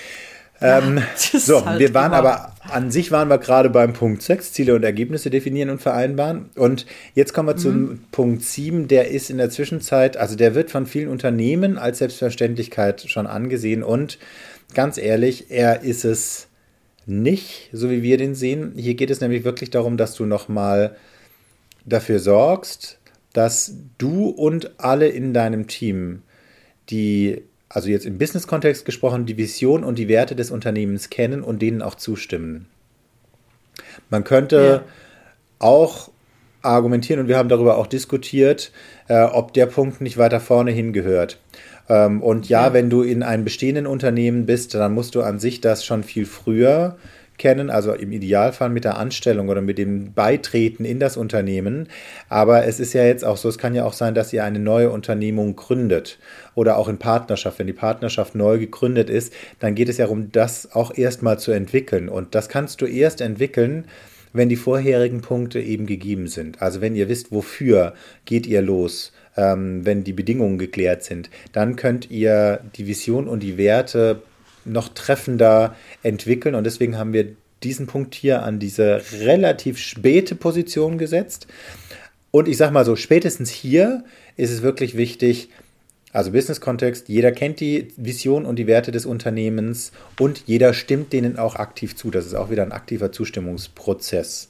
Speaker 3: Ähm, so, halt wir waren aber, an sich waren wir gerade beim Punkt 6, Ziele und Ergebnisse definieren und vereinbaren. Und jetzt kommen wir mhm. zum Punkt 7, der ist in der Zwischenzeit, also der wird von vielen Unternehmen als Selbstverständlichkeit schon angesehen. Und ganz ehrlich, er ist es nicht, so wie wir den sehen. Hier geht es nämlich wirklich darum, dass du nochmal dafür sorgst, dass du und alle in deinem Team die also jetzt im Business-Kontext gesprochen, die Vision und die Werte des Unternehmens kennen und denen auch zustimmen. Man könnte ja. auch argumentieren, und wir haben darüber auch diskutiert, äh, ob der Punkt nicht weiter vorne hingehört. Ähm, und ja, ja, wenn du in einem bestehenden Unternehmen bist, dann musst du an sich das schon viel früher kennen, also im Idealfall mit der Anstellung oder mit dem Beitreten in das Unternehmen. Aber es ist ja jetzt auch so, es kann ja auch sein, dass ihr eine neue Unternehmung gründet oder auch in Partnerschaft. Wenn die Partnerschaft neu gegründet ist, dann geht es ja darum, das auch erstmal zu entwickeln. Und das kannst du erst entwickeln, wenn die vorherigen Punkte eben gegeben sind. Also wenn ihr wisst, wofür geht ihr los, ähm, wenn die Bedingungen geklärt sind, dann könnt ihr die Vision und die Werte noch treffender entwickeln. Und deswegen haben wir diesen Punkt hier an diese relativ späte Position gesetzt. Und ich sage mal so, spätestens hier ist es wirklich wichtig, also Business-Kontext, jeder kennt die Vision und die Werte des Unternehmens und jeder stimmt denen auch aktiv zu. Das ist auch wieder ein aktiver Zustimmungsprozess.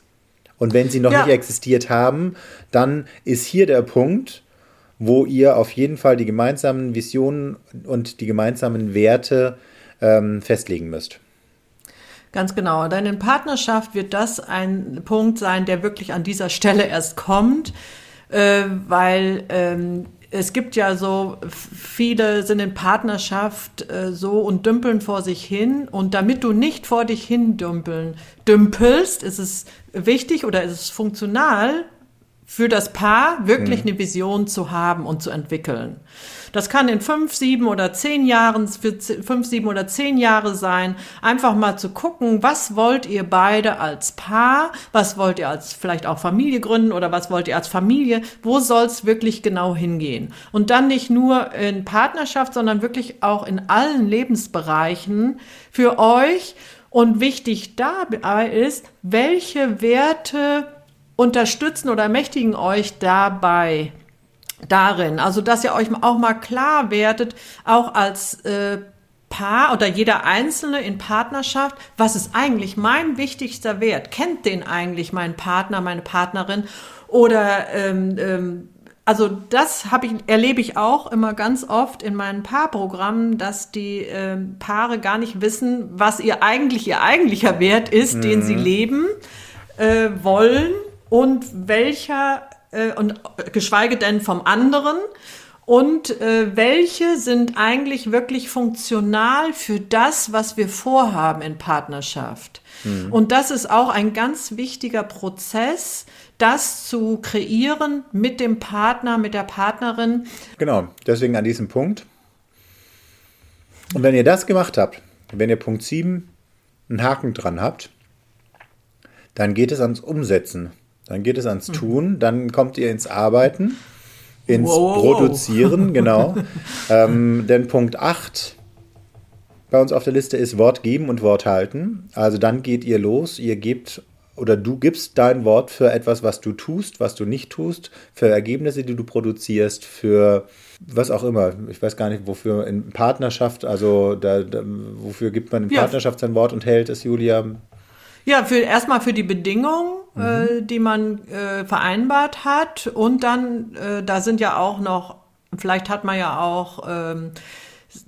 Speaker 3: Und wenn sie noch ja. nicht existiert haben, dann ist hier der Punkt, wo ihr auf jeden Fall die gemeinsamen Visionen und die gemeinsamen Werte ähm, festlegen müsst.
Speaker 2: Ganz genau. Denn in Partnerschaft wird das ein Punkt sein, der wirklich an dieser Stelle erst kommt, äh, weil ähm, es gibt ja so, viele sind in Partnerschaft äh, so und dümpeln vor sich hin. Und damit du nicht vor dich hin dümpeln, dümpelst, ist es wichtig oder ist es funktional für das Paar, wirklich mhm. eine Vision zu haben und zu entwickeln. Das kann in fünf, sieben oder zehn Jahren, für fünf, sieben oder zehn Jahre sein, einfach mal zu gucken, was wollt ihr beide als Paar, was wollt ihr als vielleicht auch Familie gründen oder was wollt ihr als Familie, wo soll es wirklich genau hingehen? Und dann nicht nur in Partnerschaft, sondern wirklich auch in allen Lebensbereichen für euch. Und wichtig dabei ist, welche Werte unterstützen oder ermächtigen euch dabei darin. Also, dass ihr euch auch mal klar werdet, auch als äh, Paar oder jeder Einzelne in Partnerschaft, was ist eigentlich mein wichtigster Wert? Kennt den eigentlich mein Partner, meine Partnerin? Oder ähm, ähm, also das habe ich erlebe ich auch immer ganz oft in meinen Paarprogrammen, dass die äh, Paare gar nicht wissen, was ihr eigentlich ihr eigentlicher Wert ist, mhm. den sie mhm. leben äh, wollen und welcher äh, und geschweige denn vom anderen. Und äh, welche sind eigentlich wirklich funktional für das, was wir vorhaben in Partnerschaft? Mhm. Und das ist auch ein ganz wichtiger Prozess, das zu kreieren mit dem Partner, mit der Partnerin.
Speaker 3: Genau, deswegen an diesem Punkt. Und wenn ihr das gemacht habt, wenn ihr Punkt 7 einen Haken dran habt, dann geht es ans Umsetzen. Dann geht es ans hm. Tun, dann kommt ihr ins Arbeiten, ins
Speaker 2: wow,
Speaker 3: Produzieren, genau. ähm, denn Punkt 8 bei uns auf der Liste ist Wort geben und Wort halten. Also dann geht ihr los, ihr gebt oder du gibst dein Wort für etwas, was du tust, was du nicht tust, für Ergebnisse, die du produzierst, für was auch immer. Ich weiß gar nicht, wofür in Partnerschaft, also da, da, wofür gibt man in ja. Partnerschaft sein Wort und hält es, Julia?
Speaker 2: Ja, für erstmal für die Bedingungen, mhm. äh, die man äh, vereinbart hat. Und dann, äh, da sind ja auch noch, vielleicht hat man ja auch ähm,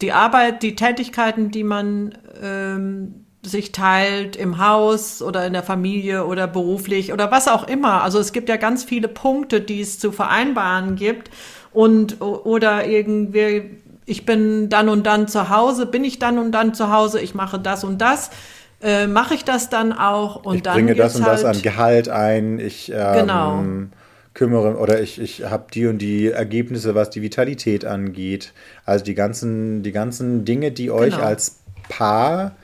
Speaker 2: die Arbeit, die Tätigkeiten, die man ähm, sich teilt im Haus oder in der Familie oder beruflich oder was auch immer. Also es gibt ja ganz viele Punkte, die es zu vereinbaren gibt und oder irgendwie ich bin dann und dann zu Hause, bin ich dann und dann zu Hause, ich mache das und das. Äh, mache ich das dann auch und
Speaker 3: ich
Speaker 2: dann
Speaker 3: bringe das und halt, das an Gehalt ein. Ich ähm,
Speaker 2: genau.
Speaker 3: kümmere oder ich, ich habe die und die Ergebnisse, was die Vitalität angeht. Also die ganzen, die ganzen Dinge, die euch genau. als Paar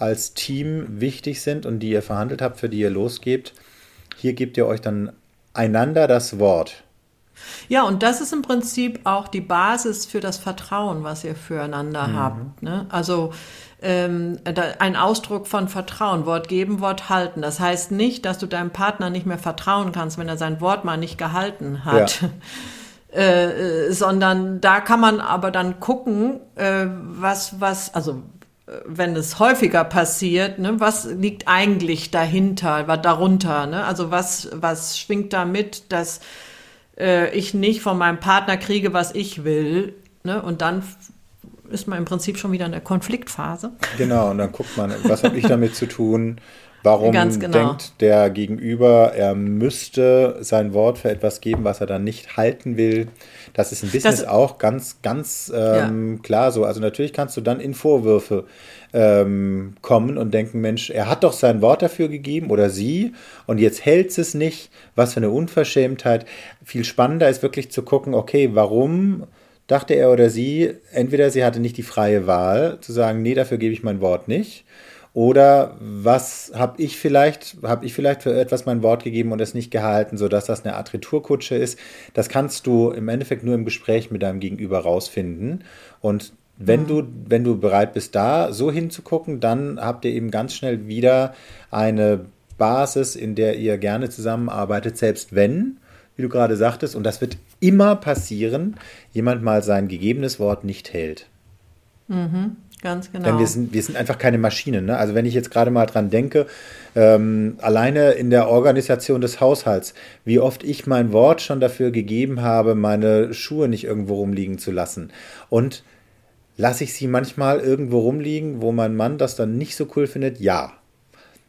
Speaker 3: als Team wichtig sind und die ihr verhandelt habt, für die ihr losgebt. Hier gebt ihr euch dann einander das Wort.
Speaker 2: Ja, und das ist im Prinzip auch die Basis für das Vertrauen, was ihr füreinander mhm. habt. Ne? Also ähm, ein Ausdruck von Vertrauen, Wort geben, Wort halten. Das heißt nicht, dass du deinem Partner nicht mehr vertrauen kannst, wenn er sein Wort mal nicht gehalten hat. Ja. Äh, äh, sondern da kann man aber dann gucken, äh, was, was, also wenn es häufiger passiert, ne, was liegt eigentlich dahinter, was darunter, ne? Also was, was schwingt da mit, dass äh, ich nicht von meinem Partner kriege, was ich will, ne? Und dann ist man im Prinzip schon wieder in der Konfliktphase.
Speaker 3: Genau, und dann guckt man, was habe ich damit zu tun? Warum genau. denkt der Gegenüber, er müsste sein Wort für etwas geben, was er dann nicht halten will? Das ist im Business das, auch ganz, ganz ähm, ja. klar so. Also natürlich kannst du dann in Vorwürfe ähm, kommen und denken, Mensch, er hat doch sein Wort dafür gegeben oder sie und jetzt hält es nicht. Was für eine Unverschämtheit. Viel spannender ist wirklich zu gucken, okay, warum dachte er oder sie, entweder sie hatte nicht die freie Wahl zu sagen, nee, dafür gebe ich mein Wort nicht oder was habe ich vielleicht, habe ich vielleicht für etwas mein Wort gegeben und es nicht gehalten, sodass das eine Art Retourkutsche ist? Das kannst du im Endeffekt nur im Gespräch mit deinem Gegenüber rausfinden. Und wenn du, wenn du bereit bist, da so hinzugucken, dann habt ihr eben ganz schnell wieder eine Basis, in der ihr gerne zusammenarbeitet, selbst wenn, wie du gerade sagtest, und das wird immer passieren, jemand mal sein gegebenes Wort nicht hält.
Speaker 2: Mhm. Ganz genau.
Speaker 3: Denn wir sind, wir sind einfach keine Maschinen. Ne? Also wenn ich jetzt gerade mal dran denke, ähm, alleine in der Organisation des Haushalts, wie oft ich mein Wort schon dafür gegeben habe, meine Schuhe nicht irgendwo rumliegen zu lassen. Und lasse ich sie manchmal irgendwo rumliegen, wo mein Mann das dann nicht so cool findet? Ja.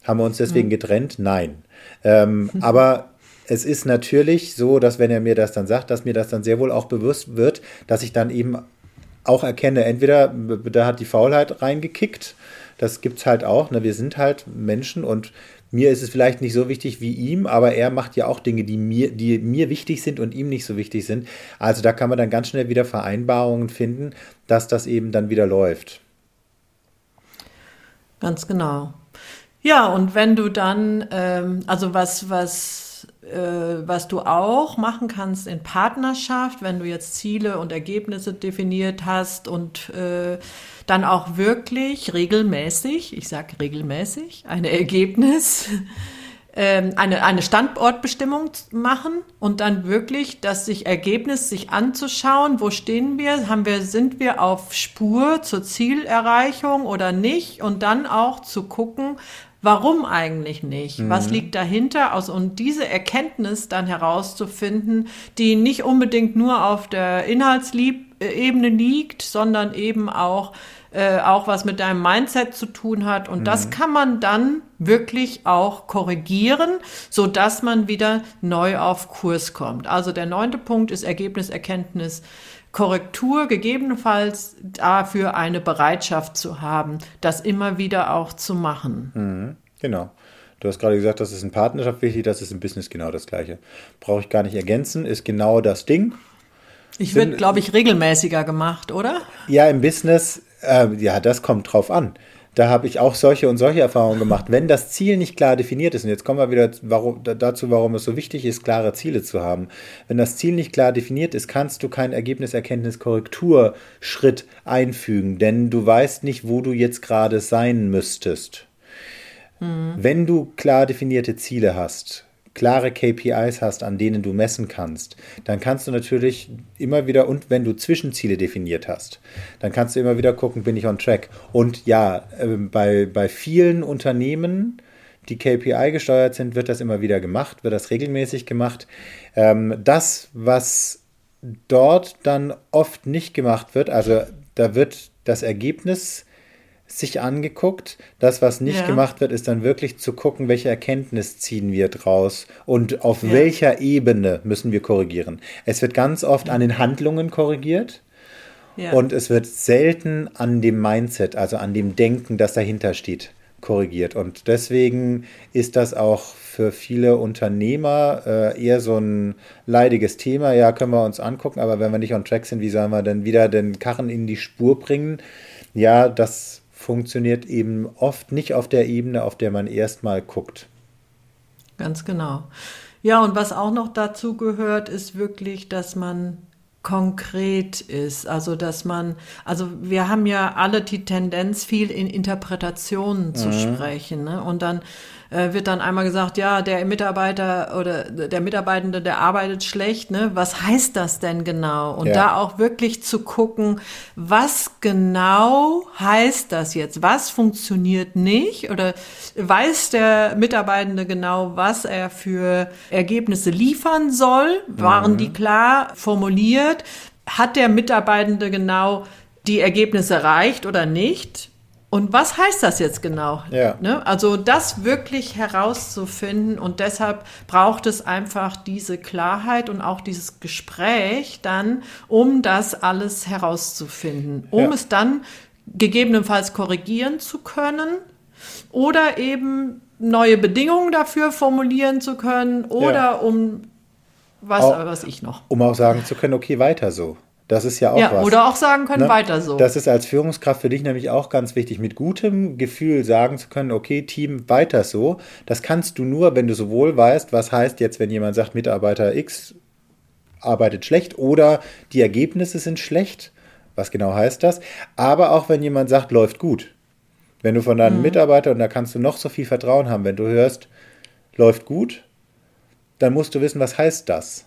Speaker 3: Haben wir uns deswegen mhm. getrennt? Nein. Ähm, aber es ist natürlich so, dass wenn er mir das dann sagt, dass mir das dann sehr wohl auch bewusst wird, dass ich dann eben auch erkenne, entweder da hat die Faulheit reingekickt, das gibt es halt auch, ne? wir sind halt Menschen und mir ist es vielleicht nicht so wichtig wie ihm, aber er macht ja auch Dinge, die mir, die mir wichtig sind und ihm nicht so wichtig sind. Also da kann man dann ganz schnell wieder Vereinbarungen finden, dass das eben dann wieder läuft.
Speaker 2: Ganz genau. Ja, und wenn du dann, ähm, also was, was äh, was du auch machen kannst in Partnerschaft, wenn du jetzt Ziele und Ergebnisse definiert hast und äh, dann auch wirklich regelmäßig, ich sage regelmäßig, ein Ergebnis, ähm, eine, eine Standortbestimmung machen und dann wirklich das sich Ergebnis sich anzuschauen, wo stehen wir, haben wir, sind wir auf Spur zur Zielerreichung oder nicht und dann auch zu gucken, Warum eigentlich nicht? Mhm. Was liegt dahinter? Aus, und diese Erkenntnis dann herauszufinden, die nicht unbedingt nur auf der Inhaltsebene liegt, sondern eben auch, äh, auch was mit deinem Mindset zu tun hat. Und mhm. das kann man dann wirklich auch korrigieren, so dass man wieder neu auf Kurs kommt. Also der neunte Punkt ist Ergebniserkenntnis. Korrektur gegebenenfalls dafür eine Bereitschaft zu haben, das immer wieder auch zu machen.
Speaker 3: Mhm, genau. Du hast gerade gesagt, das ist in Partnerschaft wichtig, das ist im Business genau das Gleiche. Brauche ich gar nicht ergänzen, ist genau das Ding.
Speaker 2: Ich wird, glaube ich, regelmäßiger gemacht, oder?
Speaker 3: Ja, im Business, äh, ja, das kommt drauf an. Da habe ich auch solche und solche Erfahrungen gemacht. Wenn das Ziel nicht klar definiert ist, und jetzt kommen wir wieder warum, dazu, warum es so wichtig ist, klare Ziele zu haben. Wenn das Ziel nicht klar definiert ist, kannst du keinen Ergebniserkenntnis-Korrekturschritt einfügen, denn du weißt nicht, wo du jetzt gerade sein müsstest. Mhm. Wenn du klar definierte Ziele hast, klare KPIs hast, an denen du messen kannst, dann kannst du natürlich immer wieder, und wenn du Zwischenziele definiert hast, dann kannst du immer wieder gucken, bin ich on track. Und ja, ähm, bei, bei vielen Unternehmen, die KPI gesteuert sind, wird das immer wieder gemacht, wird das regelmäßig gemacht. Ähm, das, was dort dann oft nicht gemacht wird, also da wird das Ergebnis sich angeguckt. Das, was nicht ja. gemacht wird, ist dann wirklich zu gucken, welche Erkenntnis ziehen wir draus und auf ja. welcher Ebene müssen wir korrigieren. Es wird ganz oft an den Handlungen korrigiert. Ja. Und es wird selten an dem Mindset, also an dem Denken, das dahinter steht, korrigiert. Und deswegen ist das auch für viele Unternehmer äh, eher so ein leidiges Thema. Ja, können wir uns angucken, aber wenn wir nicht on track sind, wie sollen wir denn wieder den Karren in die Spur bringen? Ja, das funktioniert eben oft nicht auf der Ebene, auf der man erstmal guckt.
Speaker 2: Ganz genau. Ja, und was auch noch dazu gehört, ist wirklich, dass man konkret ist. Also, dass man, also wir haben ja alle die Tendenz, viel in Interpretationen zu mhm. sprechen. Ne? Und dann äh, wird dann einmal gesagt, ja, der Mitarbeiter oder der Mitarbeitende, der arbeitet schlecht, ne? Was heißt das denn genau? Und ja. da auch wirklich zu gucken, was genau heißt das jetzt? Was funktioniert nicht? Oder weiß der Mitarbeitende genau, was er für Ergebnisse liefern soll? Waren mhm. die klar formuliert? Hat der Mitarbeitende genau die Ergebnisse erreicht oder nicht? Und was heißt das jetzt genau? Ja. Ne? Also das wirklich herauszufinden und deshalb braucht es einfach diese Klarheit und auch dieses Gespräch dann, um das alles herauszufinden, um ja. es dann gegebenenfalls korrigieren zu können oder eben neue Bedingungen dafür formulieren zu können oder ja. um was, auch, was ich noch.
Speaker 3: Um auch sagen zu können, okay, weiter so. Das ist ja auch ja, was.
Speaker 2: Oder auch sagen können, ne? weiter so.
Speaker 3: Das ist als Führungskraft für dich nämlich auch ganz wichtig, mit gutem Gefühl sagen zu können, okay, Team, weiter so. Das kannst du nur, wenn du sowohl weißt, was heißt jetzt, wenn jemand sagt, Mitarbeiter X arbeitet schlecht oder die Ergebnisse sind schlecht. Was genau heißt das? Aber auch wenn jemand sagt, läuft gut. Wenn du von deinen mhm. Mitarbeitern, und da kannst du noch so viel Vertrauen haben, wenn du hörst, läuft gut, dann musst du wissen, was heißt das?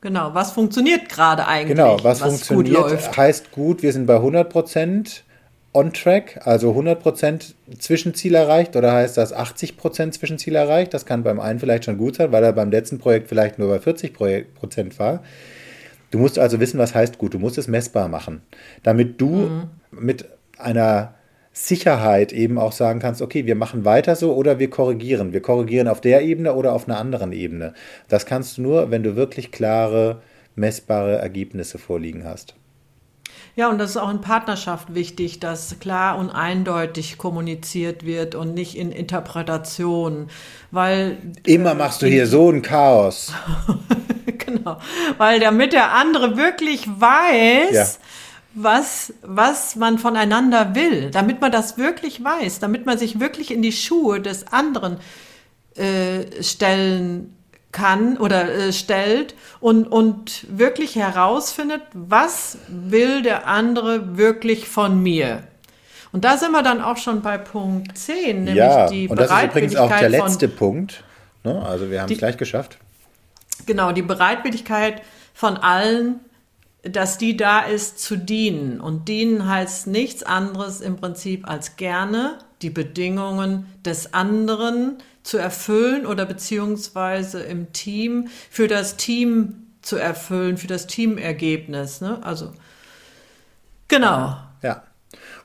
Speaker 2: Genau, was funktioniert gerade eigentlich?
Speaker 3: Genau, was, was funktioniert gut heißt gut, wir sind bei 100 Prozent on track, also 100 Prozent Zwischenziel erreicht oder heißt das 80 Prozent Zwischenziel erreicht? Das kann beim einen vielleicht schon gut sein, weil er beim letzten Projekt vielleicht nur bei 40 Prozent war. Du musst also wissen, was heißt gut. Du musst es messbar machen, damit du mhm. mit einer Sicherheit eben auch sagen kannst, okay, wir machen weiter so oder wir korrigieren. Wir korrigieren auf der Ebene oder auf einer anderen Ebene. Das kannst du nur, wenn du wirklich klare, messbare Ergebnisse vorliegen hast.
Speaker 2: Ja, und das ist auch in Partnerschaft wichtig, dass klar und eindeutig kommuniziert wird und nicht in Interpretation, weil
Speaker 3: immer machst du hier so ein Chaos.
Speaker 2: genau, weil damit der andere wirklich weiß, ja was, was man voneinander will, damit man das wirklich weiß, damit man sich wirklich in die Schuhe des anderen äh, stellen kann oder äh, stellt und, und wirklich herausfindet, was will der andere wirklich von mir. Und da sind wir dann auch schon bei Punkt 10, nämlich
Speaker 3: ja, die und das ist übrigens auch der letzte Punkt. Ne? Also wir haben es gleich geschafft.
Speaker 2: Genau, die Bereitwilligkeit von allen dass die da ist zu dienen. Und dienen heißt nichts anderes im Prinzip als gerne die Bedingungen des anderen zu erfüllen oder beziehungsweise im Team für das Team zu erfüllen, für das Teamergebnis. Ne? Also genau.
Speaker 3: Ja.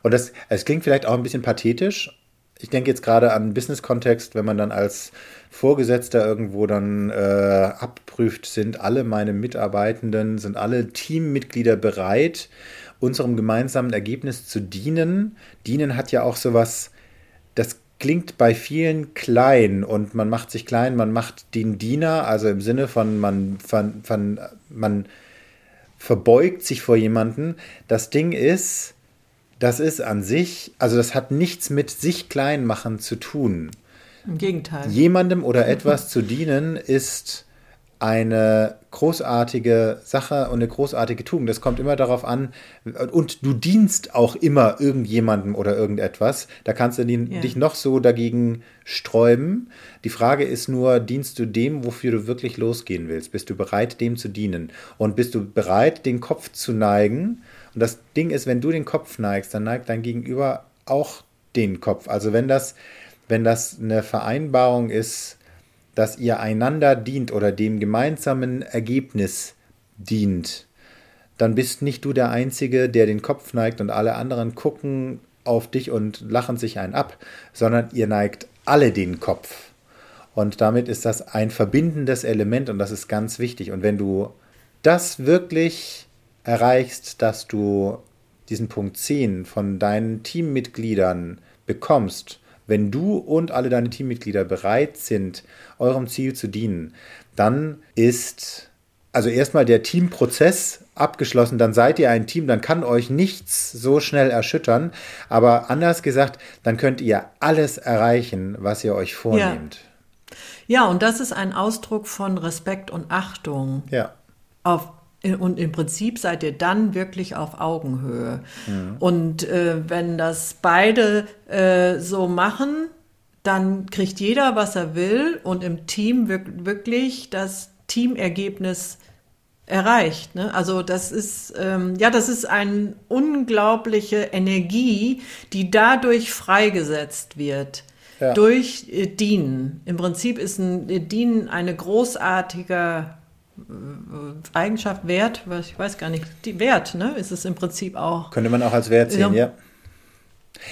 Speaker 3: Und das, es klingt vielleicht auch ein bisschen pathetisch. Ich denke jetzt gerade an Business-Kontext, wenn man dann als Vorgesetzter irgendwo dann äh, abprüft, sind alle meine Mitarbeitenden, sind alle Teammitglieder bereit, unserem gemeinsamen Ergebnis zu dienen. Dienen hat ja auch sowas, das klingt bei vielen klein und man macht sich klein, man macht den Diener, also im Sinne von man, von, von, man verbeugt sich vor jemanden. Das Ding ist, das ist an sich, also das hat nichts mit sich klein machen zu tun.
Speaker 2: Im Gegenteil.
Speaker 3: Jemandem oder etwas zu dienen ist eine großartige Sache und eine großartige Tugend. Das kommt immer darauf an. Und du dienst auch immer irgendjemandem oder irgendetwas. Da kannst du
Speaker 2: Ja.
Speaker 3: dich noch so dagegen sträuben. Die Frage ist nur, dienst du dem, wofür du wirklich losgehen willst? Bist du bereit, dem zu dienen? Und bist du bereit, den Kopf zu neigen? Und das Ding ist, wenn du den Kopf neigst, dann neigt dein Gegenüber auch den Kopf. Also wenn das, wenn das eine Vereinbarung ist, dass ihr einander dient oder dem gemeinsamen Ergebnis dient, dann bist nicht du der Einzige, der den Kopf neigt und alle anderen gucken auf dich und lachen sich einen ab, sondern ihr neigt alle den Kopf. Und damit ist das ein verbindendes Element und das ist ganz wichtig. Und wenn du das wirklich erreichst, dass du diesen Punkt 10 von deinen Teammitgliedern bekommst, wenn du und alle deine Teammitglieder bereit sind, eurem Ziel zu dienen, dann ist also erstmal der Teamprozess abgeschlossen, dann seid ihr ein Team, dann kann euch nichts so schnell erschüttern, aber anders gesagt, dann könnt ihr alles erreichen, was ihr euch vornehmt.
Speaker 2: Ja, und das ist ein Ausdruck von Respekt und Achtung.
Speaker 3: Ja.
Speaker 2: Auf, und im Prinzip seid ihr dann wirklich auf Augenhöhe. Und äh, wenn das beide äh, so machen, dann kriegt jeder, was er will und im Team wirk wirklich das Teamergebnis erreicht. Ne? Also das ist ähm, ja, das ist eine unglaubliche Energie, die dadurch freigesetzt wird.
Speaker 3: Ja.
Speaker 2: Durch äh, Dienen. Im Prinzip ist ein äh, Dienen eine großartige äh, Eigenschaft, Wert, was ich weiß gar nicht, die Wert, ne? Ist es im Prinzip auch.
Speaker 3: Könnte man auch als Wert sehen,
Speaker 2: Ja.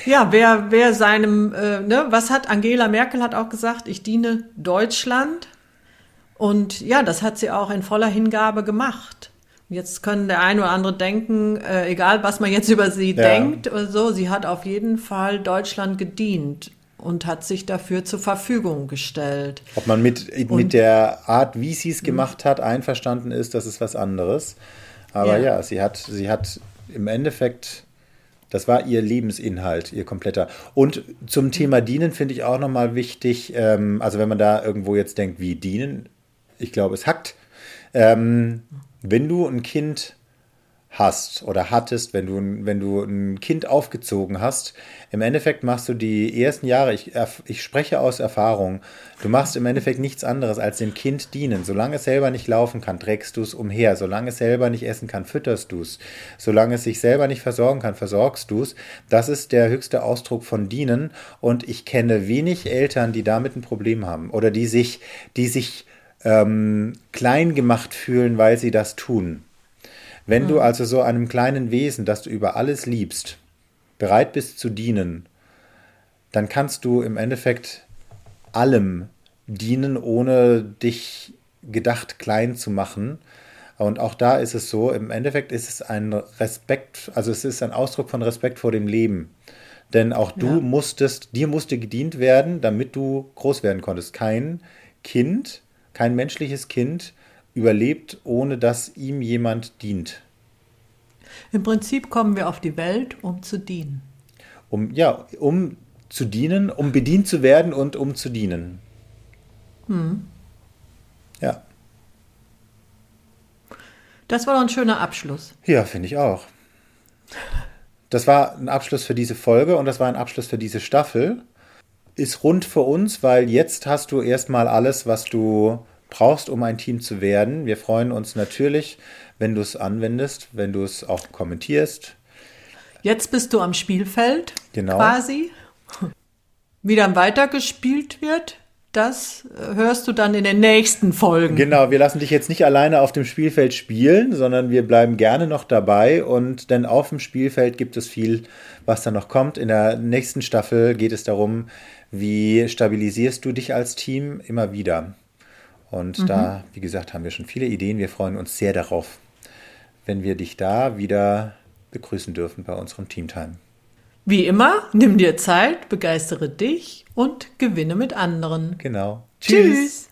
Speaker 3: ja.
Speaker 2: Wer, wer seinem, äh, ne, was hat Angela Merkel hat auch gesagt, ich diene Deutschland. Und ja, das hat sie auch in voller Hingabe gemacht. Und Jetzt können der eine oder andere denken, äh, egal was man jetzt über sie
Speaker 3: Ja.
Speaker 2: denkt oder so, sie hat auf jeden Fall Deutschland gedient und hat sich dafür zur Verfügung gestellt.
Speaker 3: Ob man mit, mit der Art, wie sie es gemacht hat, einverstanden ist, das ist was anderes. Aber
Speaker 2: Ja.
Speaker 3: ja, sie hat, sie hat im Endeffekt, das war ihr Lebensinhalt, ihr kompletter. Und zum Thema Dienen finde ich auch nochmal wichtig, ähm, also wenn man da irgendwo jetzt denkt, wie dienen, ich glaube, es hackt. Ähm, wenn du ein Kind hast oder hattest, wenn du, wenn du ein Kind aufgezogen hast, im Endeffekt machst du die ersten Jahre, ich, ich spreche aus Erfahrung, du machst im Endeffekt nichts anderes als dem Kind dienen. Solange es selber nicht laufen kann, trägst du es umher. Solange es selber nicht essen kann, fütterst du es. Solange es sich selber nicht versorgen kann, versorgst du es. Das ist der höchste Ausdruck von dienen und ich kenne wenig Eltern, die damit ein Problem haben oder die sich, die sich ähm, klein gemacht fühlen, weil sie das tun. Wenn du also so einem kleinen Wesen, das du über alles liebst, bereit bist zu dienen, dann kannst du im Endeffekt allem dienen, ohne dich gedacht klein zu machen. Und auch da ist es so, im Endeffekt ist es ein Respekt, also es ist ein Ausdruck von Respekt vor dem Leben. Denn auch du
Speaker 2: Ja.
Speaker 3: musstest, dir musste gedient werden, damit du groß werden konntest. Kein Kind, kein menschliches Kind überlebt, ohne dass ihm jemand dient.
Speaker 2: Im Prinzip kommen wir auf die Welt, um zu dienen.
Speaker 3: Um, ja, um zu dienen, um bedient zu werden und um zu dienen. Ja.
Speaker 2: Das war doch ein schöner Abschluss.
Speaker 3: Ja, finde ich auch. Das war ein Abschluss für diese Folge und das war ein Abschluss für diese Staffel. Ist rund für uns, weil jetzt hast du erstmal alles, was du brauchst, um ein Team zu werden. Wir freuen uns natürlich, wenn du es anwendest, wenn du es auch kommentierst.
Speaker 2: Jetzt bist du am Spielfeld
Speaker 3: Genau.
Speaker 2: quasi. Wie dann weitergespielt wird, das äh, hörst du dann in den nächsten Folgen.
Speaker 3: Genau, wir lassen dich jetzt nicht alleine auf dem Spielfeld spielen, sondern wir bleiben gerne noch dabei und denn auf dem Spielfeld gibt es viel, was da noch kommt. In der nächsten Staffel geht es darum, wie stabilisierst du dich als Team immer wieder. Und da, wie gesagt, haben wir schon viele Ideen. Wir freuen uns sehr darauf, wenn wir dich da wieder begrüßen dürfen bei unserem Teamtime.
Speaker 2: Wie immer, nimm dir Zeit, begeistere dich und gewinne mit anderen.
Speaker 3: Genau.
Speaker 2: Tschüss.